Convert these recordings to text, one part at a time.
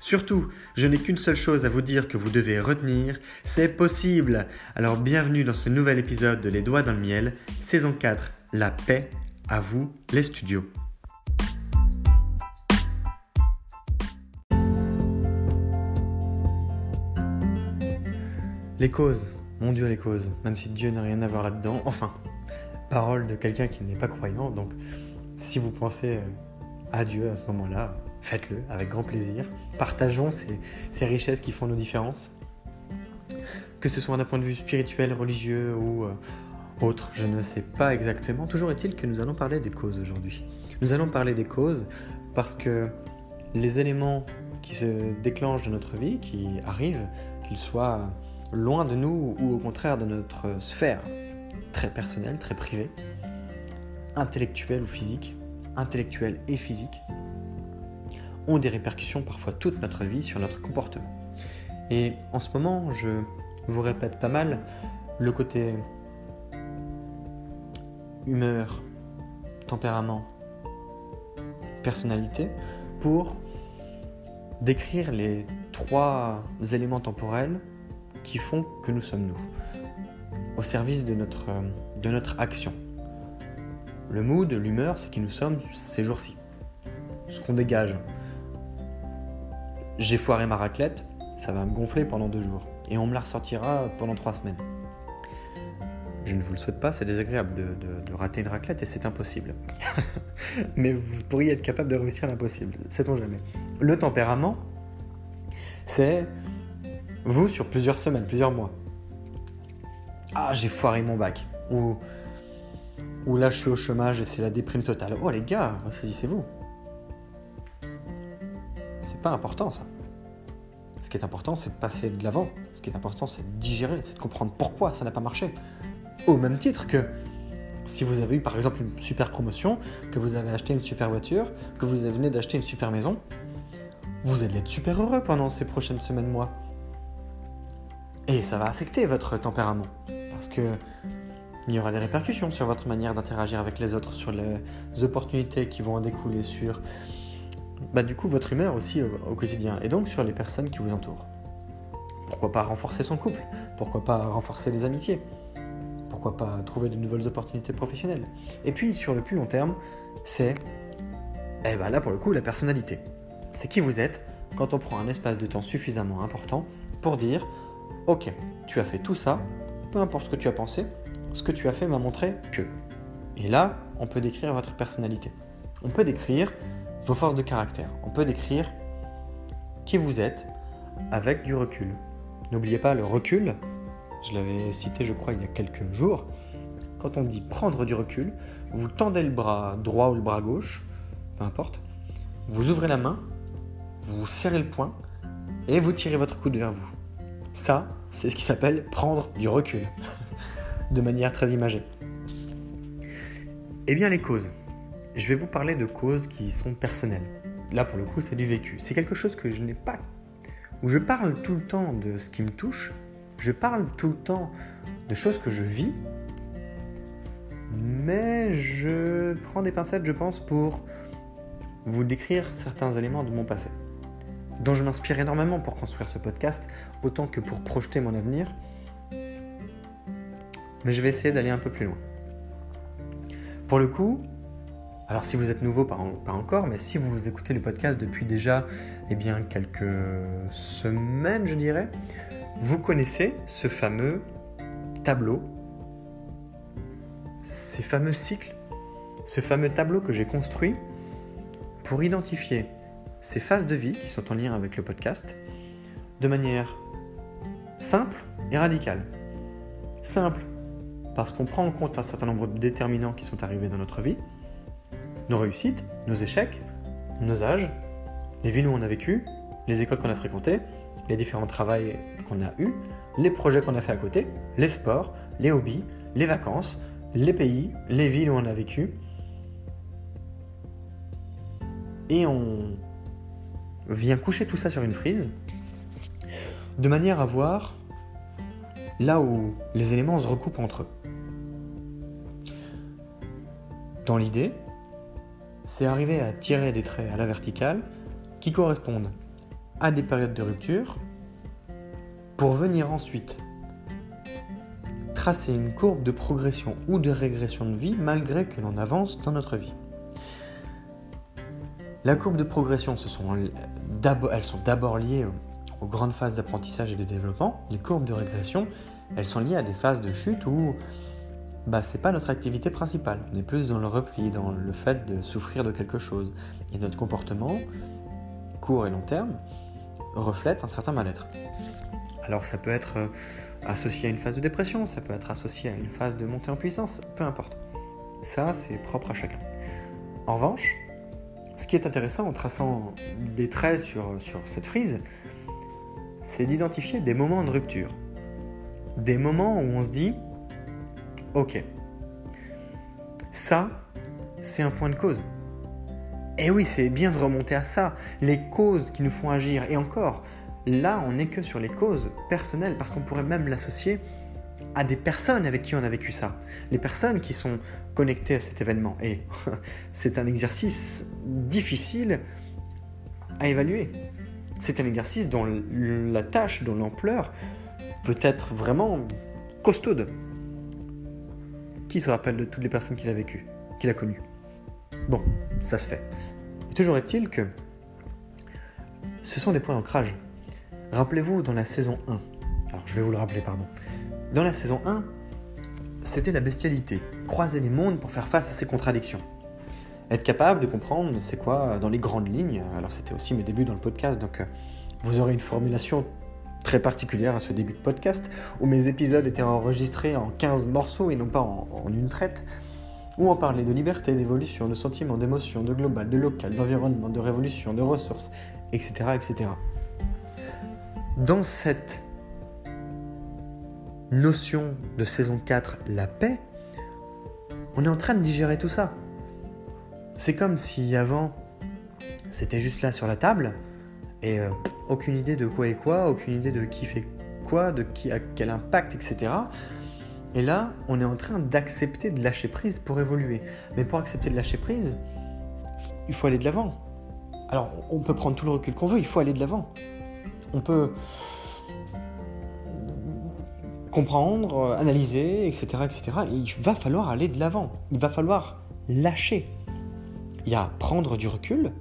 Surtout, je n'ai qu'une seule chose à vous dire que vous devez retenir, c'est possible. Alors bienvenue dans ce nouvel épisode de Les Doigts dans le Miel, saison 4, La paix, à vous les studios. Les causes, mon Dieu les causes, même si Dieu n'a rien à voir là-dedans, enfin, parole de quelqu'un qui n'est pas croyant, donc si vous pensez à Dieu à ce moment-là, faites-le avec grand plaisir. Partageons ces, richesses qui font nos différences. Que ce soit d'un point de vue spirituel, religieux ou euh, autre, je ne sais pas exactement. Toujours est-il que nous allons parler des causes aujourd'hui. Nous allons parler des causes parce que les éléments qui se déclenchent dans notre vie, qui arrivent, qu'ils soient loin de nous ou au contraire de notre sphère très personnelle, très privée, intellectuelle ou physique, intellectuelle et physique, ont des répercussions parfois toute notre vie sur notre comportement. Et en ce moment, je vous répète pas mal le côté humeur, tempérament, personnalité pour décrire les trois éléments temporels qui font que nous sommes nous, au service de notre, de notre action. Le mood, l'humeur, c'est qui nous sommes ces jours-ci. Ce qu'on dégage, j'ai foiré ma raclette, ça va me gonfler pendant deux jours. Et on me la ressortira pendant trois semaines. Je ne vous le souhaite pas, c'est désagréable de, rater une raclette et c'est impossible. Mais vous pourriez être capable de réussir l'impossible, sait-on jamais. Le tempérament, c'est vous sur plusieurs semaines, plusieurs mois. Ah, j'ai foiré mon bac. Ou, ou là, je suis au chômage et c'est la déprime totale. Oh les gars, saisissez-vous pas important ça. Ce qui est important, c'est de passer de l'avant. Ce qui est important, c'est de digérer, c'est de comprendre pourquoi ça n'a pas marché. Au même titre que si vous avez eu par exemple une super promotion, que vous avez acheté une super voiture, que vous venez d'acheter une super maison, vous allez être super heureux pendant ces prochaines semaines, mois. Et ça va affecter votre tempérament. Parce que il y aura des répercussions sur votre manière d'interagir avec les autres, sur les opportunités qui vont en découler, sur bah, du coup votre humeur aussi au, quotidien et donc sur les personnes qui vous entourent. Pourquoi pas renforcer son couple? Pourquoi pas renforcer les amitiés? Pourquoi pas trouver de nouvelles opportunités professionnelles? Et puis sur le plus long terme, c'est, eh ben là pour le coup, la personnalité. C'est qui vous êtes quand on prend un espace de temps suffisamment important pour dire, ok, tu as fait tout ça, peu importe ce que tu as pensé, ce que tu as fait m'a montré que. Et là, on peut décrire votre personnalité. On peut décrire vos forces de caractère. On peut décrire qui vous êtes avec du recul. N'oubliez pas le recul, je l'avais cité je crois il y a quelques jours, quand on dit prendre du recul, vous tendez le bras droit ou le bras gauche, peu importe, vous ouvrez la main, vous serrez le poing et vous tirez votre coude vers vous. Ça, c'est ce qui s'appelle prendre du recul, de manière très imagée. Eh bien les causes. Je vais vous parler de causes qui sont personnelles. Là pour le coup c'est du vécu. C'est quelque chose que je n'ai pas... où je parle tout le temps de ce qui me touche, je parle tout le temps de choses que je vis, mais je prends des pincettes je pense pour vous décrire certains éléments de mon passé, dont je m'inspire énormément pour construire ce podcast, autant que pour projeter mon avenir. Mais je vais essayer d'aller un peu plus loin. Pour le coup, alors si vous êtes nouveau, pas, encore, mais si vous écoutez le podcast depuis déjà eh quelques semaines, je dirais, vous connaissez ce fameux tableau, ces fameux cycles, ce fameux tableau que j'ai construit pour identifier ces phases de vie qui sont en lien avec le podcast de manière simple et radicale. Simple parce qu'on prend en compte un certain nombre de déterminants qui sont arrivés dans notre vie, nos réussites, nos échecs, nos âges, les villes où on a vécu, les écoles qu'on a fréquentées, les différents travails qu'on a eus, les projets qu'on a fait à côté, les sports, les hobbies, les vacances, les pays, les villes où on a vécu, et on vient coucher tout ça sur une frise de manière à voir là où les éléments se recoupent entre eux. Dans l'idée, c'est arriver à tirer des traits à la verticale qui correspondent à des périodes de rupture pour venir ensuite tracer une courbe de progression ou de régression de vie malgré que l'on avance dans notre vie. La courbe de progression, elles sont d'abord liées aux grandes phases d'apprentissage et de développement. Les courbes de régression, elles sont liées à des phases de chute où bah, c'est pas notre activité principale. On est plus dans le repli, dans le fait de souffrir de quelque chose. Et notre comportement, court et long terme, reflète un certain mal-être. Alors ça peut être euh, associé à une phase de dépression, ça peut être associé à une phase de montée en puissance, peu importe. Ça, c'est propre à chacun. En revanche, ce qui est intéressant en traçant des traits sur, sur cette frise, c'est d'identifier des moments de rupture. Des moments où on se dit, ok, ça, c'est un point de cause. Et oui, c'est bien de remonter à ça, les causes qui nous font agir. Et encore, là, on n'est que sur les causes personnelles, parce qu'on pourrait même l'associer à des personnes avec qui on a vécu ça, les personnes qui sont connectées à cet événement. Et c'est un exercice difficile à évaluer. C'est un exercice dont la tâche, dont l'ampleur peut être vraiment costaude. Qui se rappelle de toutes les personnes qu'il a vécues, qu'il a connues? Bon, ça se fait. toujours est-il que ce sont des points d'ancrage. Rappelez-vous dans la saison 1, alors je vais vous le rappeler, pardon, dans la saison 1, c'était la bestialité, croiser les mondes pour faire face à ces contradictions. Être capable de comprendre c'est quoi dans les grandes lignes, alors c'était aussi mes débuts dans le podcast, donc euh, vous aurez une formulation très particulière à ce début de podcast, où mes épisodes étaient enregistrés en 15 morceaux et non pas en, une traite, où on parlait de liberté, d'évolution, de sentiments, d'émotions, de global, de local, d'environnement, de révolution, de ressources, etc. etc. Dans cette notion de saison 4, la paix, on est en train de digérer tout ça. C'est comme si avant, c'était juste là sur la table, et euh, aucune idée de quoi et quoi, aucune idée de qui fait quoi, de qui a quel impact, etc. Et là, on est en train d'accepter de lâcher prise pour évoluer. Mais pour accepter de lâcher prise, il faut aller de l'avant. Alors, on peut prendre tout le recul qu'on veut, il faut aller de l'avant. On peut comprendre, analyser, etc., etc. Et il va falloir aller de l'avant. Il va falloir lâcher. Il y a prendre du recul.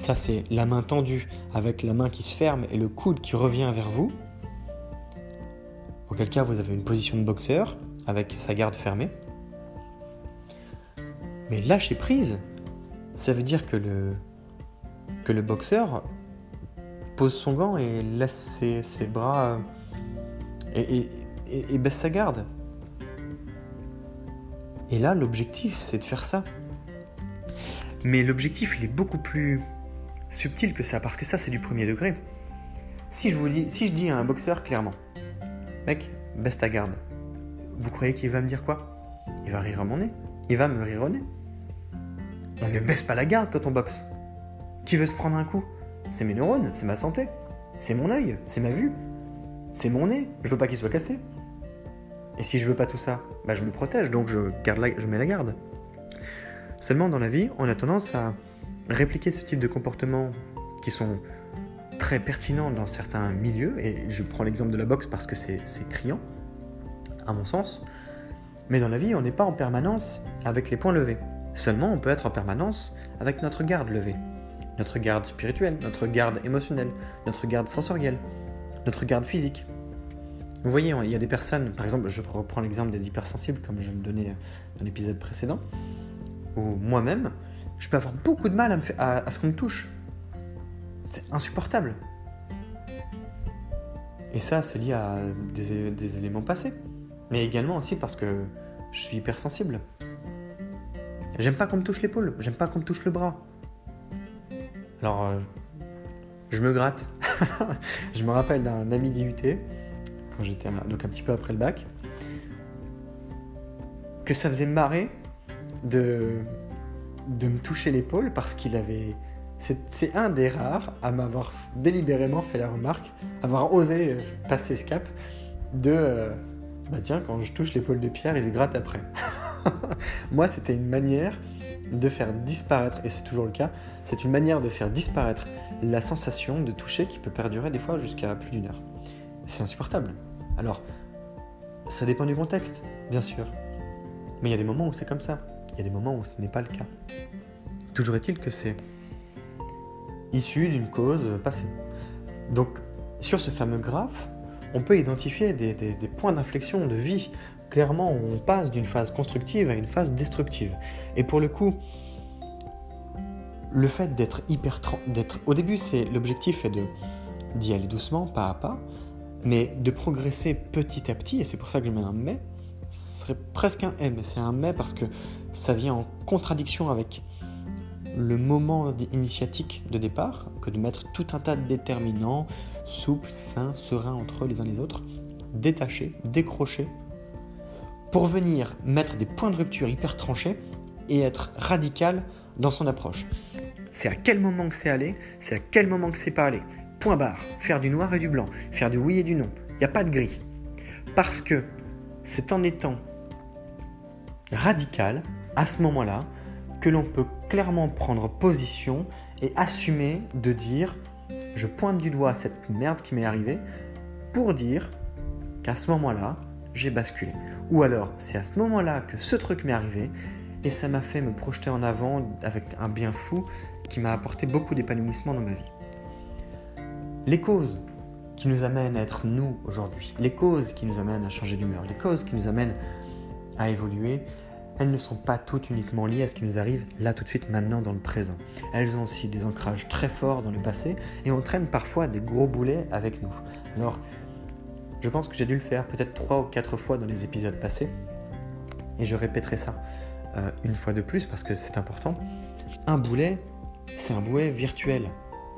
Ça, c'est la main tendue avec la main qui se ferme et le coude qui revient vers vous. Auquel cas, vous avez une position de boxeur avec sa garde fermée. Mais lâcher prise, ça veut dire que le, boxeur pose son gant et laisse ses, ses bras et, baisse sa garde. Et là, l'objectif, c'est de faire ça. Mais l'objectif, il est beaucoup plus subtil que ça, parce que ça, c'est du premier degré. Si je, vous dis, si je dis à un boxeur clairement, mec, baisse ta garde, vous croyez qu'il va me dire quoi? Il va rire à mon nez. Il va me rire au nez. On ne baisse pas la garde quand on boxe. Qui veut se prendre un coup? C'est mes neurones, c'est ma santé, c'est mon œil, c'est ma vue, c'est mon nez. Je veux pas qu'il soit cassé. Et si je veux pas tout ça, bah je me protège, donc je, garde je mets la garde. Seulement dans la vie, on a tendance à répliquer ce type de comportements qui sont très pertinents dans certains milieux, et je prends l'exemple de la boxe parce que c'est criant, à mon sens, mais dans la vie, on n'est pas en permanence avec les poings levés. Seulement, on peut être en permanence avec notre garde levée, notre garde spirituelle, notre garde émotionnelle, notre garde sensorielle, notre garde physique. Vous voyez, il y a des personnes, par exemple, je reprends l'exemple des hypersensibles, comme je le donnais dans l'épisode précédent, où moi-même, je peux avoir beaucoup de mal à, ce qu'on me touche. C'est insupportable. Et ça, c'est lié à des, des, éléments passés. Mais également aussi parce que je suis hypersensible. J'aime pas qu'on me touche l'épaule, j'aime pas qu'on me touche le bras. Alors, euh, je me gratte. je me rappelle d'un ami d'IUT, quand j'étais donc un petit peu après le bac, que ça faisait marrer de, de me toucher l'épaule parce qu'il avait. C'est un des rares à m'avoir délibérément fait la remarque, avoir osé euh, passer ce cap de. Euh, bah tiens, quand je touche l'épaule de Pierre, il se gratte après. Moi, c'était une manière de faire disparaître, et c'est toujours le cas, c'est une manière de faire disparaître la sensation de toucher qui peut perdurer des fois jusqu'à plus d'une heure. C'est insupportable. Alors, ça dépend du contexte, bien sûr. Mais il y a des moments où c'est comme ça. Il y a des moments où ce n'est pas le cas. Toujours est-il que c'est issu d'une cause passée. Donc, sur ce fameux graphe, on peut identifier des, points d'inflexion de vie. Clairement, on passe d'une phase constructive à une phase destructive. Et pour le coup, le fait d'être hyper... d'être Au début, c'est l'objectif est de d'y aller doucement, pas à pas, mais de progresser petit à petit, et c'est pour ça que je mets un mais, ce serait presque un M, c'est un mais parce que ça vient en contradiction avec le moment initiatique de départ, que de mettre tout un tas de déterminants, souples, sains, sereins entre les uns les autres, détachés, décrochés, pour venir mettre des points de rupture hyper tranchés et être radical dans son approche. C'est à quel moment que c'est allé, c'est à quel moment que c'est pas allé. Point barre, faire du noir et du blanc, faire du oui et du non. Il n'y a pas de gris. Parce que c'est en étant radical, à ce moment-là, que l'on peut clairement prendre position et assumer de dire je pointe du doigt cette merde qui m'est arrivée pour dire qu'à ce moment-là, j'ai basculé. Ou alors, c'est à ce moment-là que ce truc m'est arrivé et ça m'a fait me projeter en avant avec un bien fou qui m'a apporté beaucoup d'épanouissement dans ma vie. Les causes qui nous amènent à être nous aujourd'hui, les causes qui nous amènent à changer d'humeur, les causes qui nous amènent à évoluer, elles ne sont pas toutes uniquement liées à ce qui nous arrive là tout de suite maintenant dans le présent. Elles ont aussi des ancrages très forts dans le passé et entraînent parfois des gros boulets avec nous. Alors, je pense que j'ai dû le faire peut-être trois ou quatre fois dans les épisodes passés et je répéterai ça euh, une fois de plus parce que c'est important. Un boulet, c'est un boulet virtuel.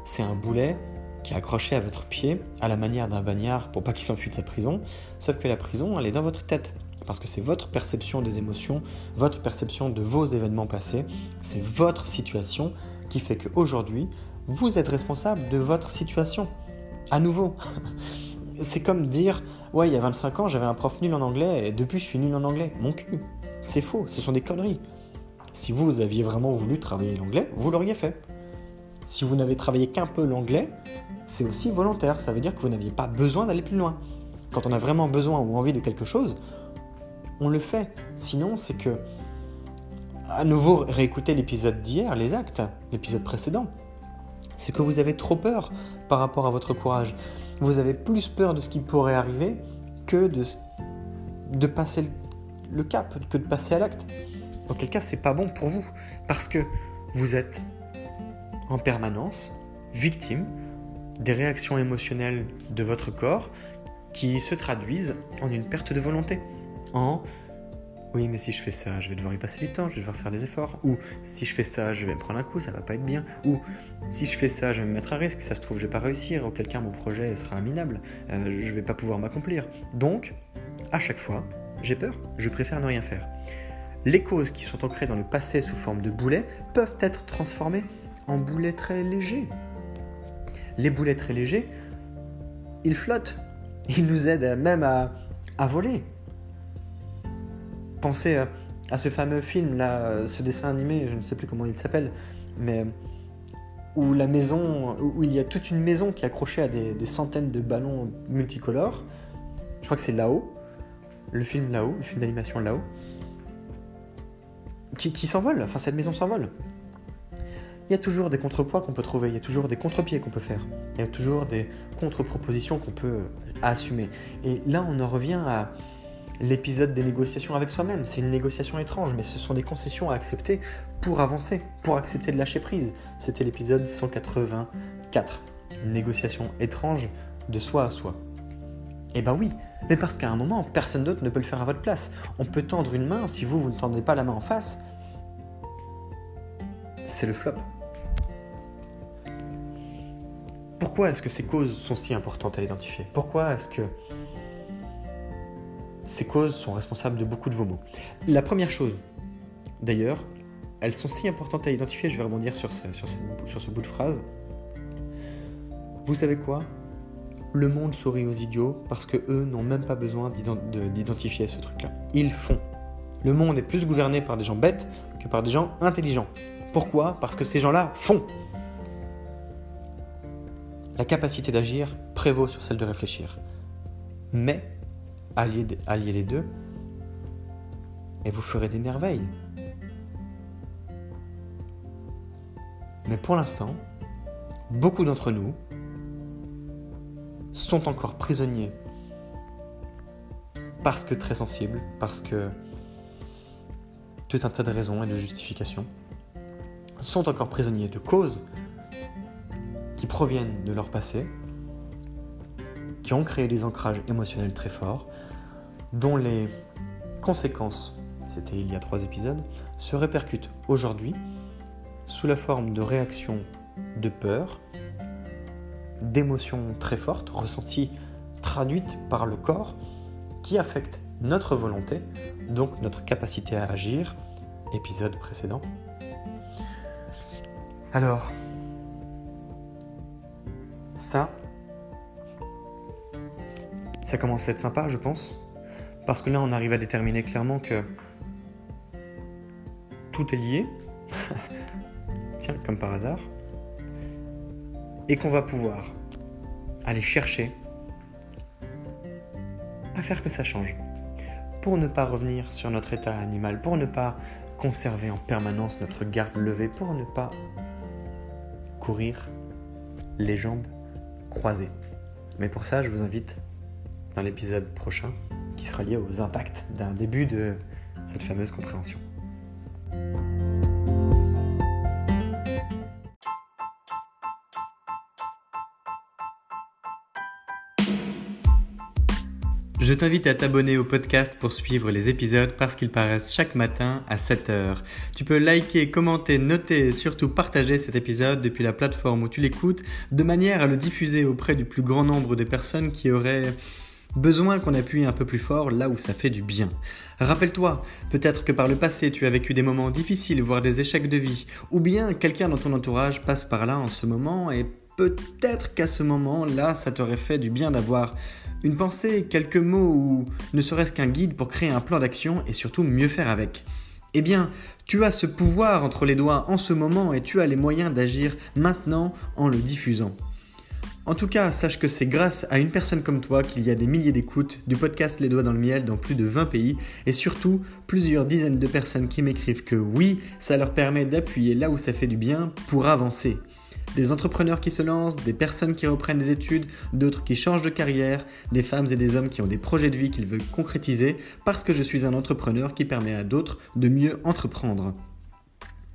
C'est un boulet qui est accroché à votre pied à la manière d'un bagnard pour pas qu'il s'enfuit de sa prison, sauf que la prison, elle est dans votre tête parce que c'est votre perception des émotions, votre perception de vos événements passés, c'est votre situation qui fait qu'aujourd'hui, vous êtes responsable de votre situation. À nouveau, c'est comme dire, ouais, il y a 25 ans, j'avais un prof nul en anglais et depuis, je suis nul en anglais. Mon cul. C'est faux, ce sont des conneries. Si vous aviez vraiment voulu travailler l'anglais, vous l'auriez fait. Si vous n'avez travaillé qu'un peu l'anglais, c'est aussi volontaire, ça veut dire que vous n'aviez pas besoin d'aller plus loin. Quand on a vraiment besoin ou envie de quelque chose, on le fait. Sinon, c'est que, à nouveau, réécouter l'épisode d'hier, les actes, l'épisode précédent, c'est que vous avez trop peur par rapport à votre courage. Vous avez plus peur de ce qui pourrait arriver que de, passer le cap, que de passer à l'acte. Auquel cas, c'est pas bon pour vous, parce que vous êtes en permanence victime des réactions émotionnelles de votre corps qui se traduisent en une perte de volonté en oui, mais si je fais ça, je vais devoir y passer du temps, je vais devoir faire des efforts. Ou si je fais ça, je vais me prendre un coup, ça va pas être bien. Ou si je fais ça, je vais me mettre à risque, ça se trouve, je vais pas réussir, auquel cas mon projet sera minable, euh, je vais pas pouvoir m'accomplir. Donc, à chaque fois, j'ai peur, je préfère ne rien faire. Les causes qui sont ancrées dans le passé sous forme de boulets peuvent être transformées en boulets très légers. Les boulets très légers, ils flottent, ils nous aident même à, à voler pensez à, ce fameux film, là, ce dessin animé, je ne sais plus comment il s'appelle, mais où la maison, où il y a toute une maison qui est accrochée à des, centaines de ballons multicolores. Je crois que c'est là-haut, le film là-haut, le film d'animation là-haut, qui, qui s'envole, enfin cette maison s'envole. Il y a toujours des contrepoids qu'on peut trouver, il y a toujours des contre-pieds qu'on peut faire, il y a toujours des contre-propositions qu'on peut assumer. Et là, on en revient à, l'épisode des négociations avec soi-même. C'est une négociation étrange, mais ce sont des concessions à accepter pour avancer, pour accepter de lâcher prise. C'était l'épisode 184. Une négociation étrange de soi à soi. Eh ben oui, mais parce qu'à un moment, personne d'autre ne peut le faire à votre place. On peut tendre une main, si vous, vous ne tendez pas la main en face, c'est le flop. Pourquoi est-ce que ces causes sont si importantes à identifier? Pourquoi est-ce que ces causes sont responsables de beaucoup de vos maux. La première chose, d'ailleurs, elles sont si importantes à identifier, je vais rebondir sur ce, sur, ce bout de phrase. Vous savez quoi? Le monde sourit aux idiots parce que eux n'ont même pas besoin d'identifier ce truc-là. Ils font. Le monde est plus gouverné par des gens bêtes que par des gens intelligents. Pourquoi? Parce que ces gens-là font. La capacité d'agir prévaut sur celle de réfléchir. Mais alliez, les deux, et vous ferez des merveilles. Mais pour l'instant, beaucoup d'entre nous sont encore prisonniers parce que très sensibles, parce que tout un tas de raisons et de justifications, sont encore prisonniers de causes qui proviennent de leur passé, qui ont créé des ancrages émotionnels très forts, dont les conséquences, c'était il y a trois épisodes, se répercutent aujourd'hui sous la forme de réactions de peur, d'émotions très fortes, ressenties, traduites par le corps, qui affectent notre volonté, donc notre capacité à agir, épisode précédent. Alors, ça, ça commence à être sympa, je pense. Parce que là, on arrive à déterminer clairement que tout est lié. Tiens, comme par hasard. Et qu'on va pouvoir aller chercher à faire que ça change. Pour ne pas revenir sur notre état animal, pour ne pas conserver en permanence notre garde levée, pour ne pas courir les jambes croisées. Mais pour ça, je vous invite dans l'épisode prochain qui sera lié aux impacts d'un début de cette fameuse compréhension. Je t'invite à t'abonner au podcast pour suivre les épisodes parce qu'ils paraissent chaque matin à 7h. Tu peux liker, commenter, noter et surtout partager cet épisode depuis la plateforme où tu l'écoutes de manière à le diffuser auprès du plus grand nombre de personnes qui auraient Besoin qu'on appuie un peu plus fort là où ça fait du bien. Rappelle-toi, peut-être que par le passé tu as vécu des moments difficiles, voire des échecs de vie, ou bien quelqu'un dans ton entourage passe par là en ce moment et peut-être qu'à ce moment-là ça t'aurait fait du bien d'avoir une pensée, quelques mots ou ne serait-ce qu'un guide pour créer un plan d'action et surtout mieux faire avec. Eh bien, tu as ce pouvoir entre les doigts en ce moment et tu as les moyens d'agir maintenant en le diffusant. En tout cas, sache que c'est grâce à une personne comme toi qu'il y a des milliers d'écoutes du podcast Les Doigts dans le Miel dans plus de 20 pays et surtout plusieurs dizaines de personnes qui m'écrivent que oui, ça leur permet d'appuyer là où ça fait du bien pour avancer. Des entrepreneurs qui se lancent, des personnes qui reprennent des études, d'autres qui changent de carrière, des femmes et des hommes qui ont des projets de vie qu'ils veulent concrétiser parce que je suis un entrepreneur qui permet à d'autres de mieux entreprendre.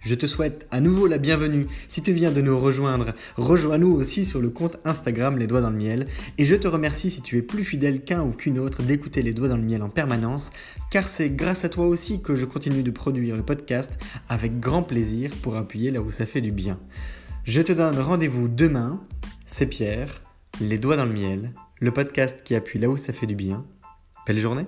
Je te souhaite à nouveau la bienvenue. Si tu viens de nous rejoindre, rejoins-nous aussi sur le compte Instagram Les Doigts dans le Miel. Et je te remercie si tu es plus fidèle qu'un ou qu'une autre d'écouter Les Doigts dans le Miel en permanence, car c'est grâce à toi aussi que je continue de produire le podcast avec grand plaisir pour appuyer là où ça fait du bien. Je te donne rendez-vous demain. C'est Pierre, Les Doigts dans le Miel, le podcast qui appuie là où ça fait du bien. Belle journée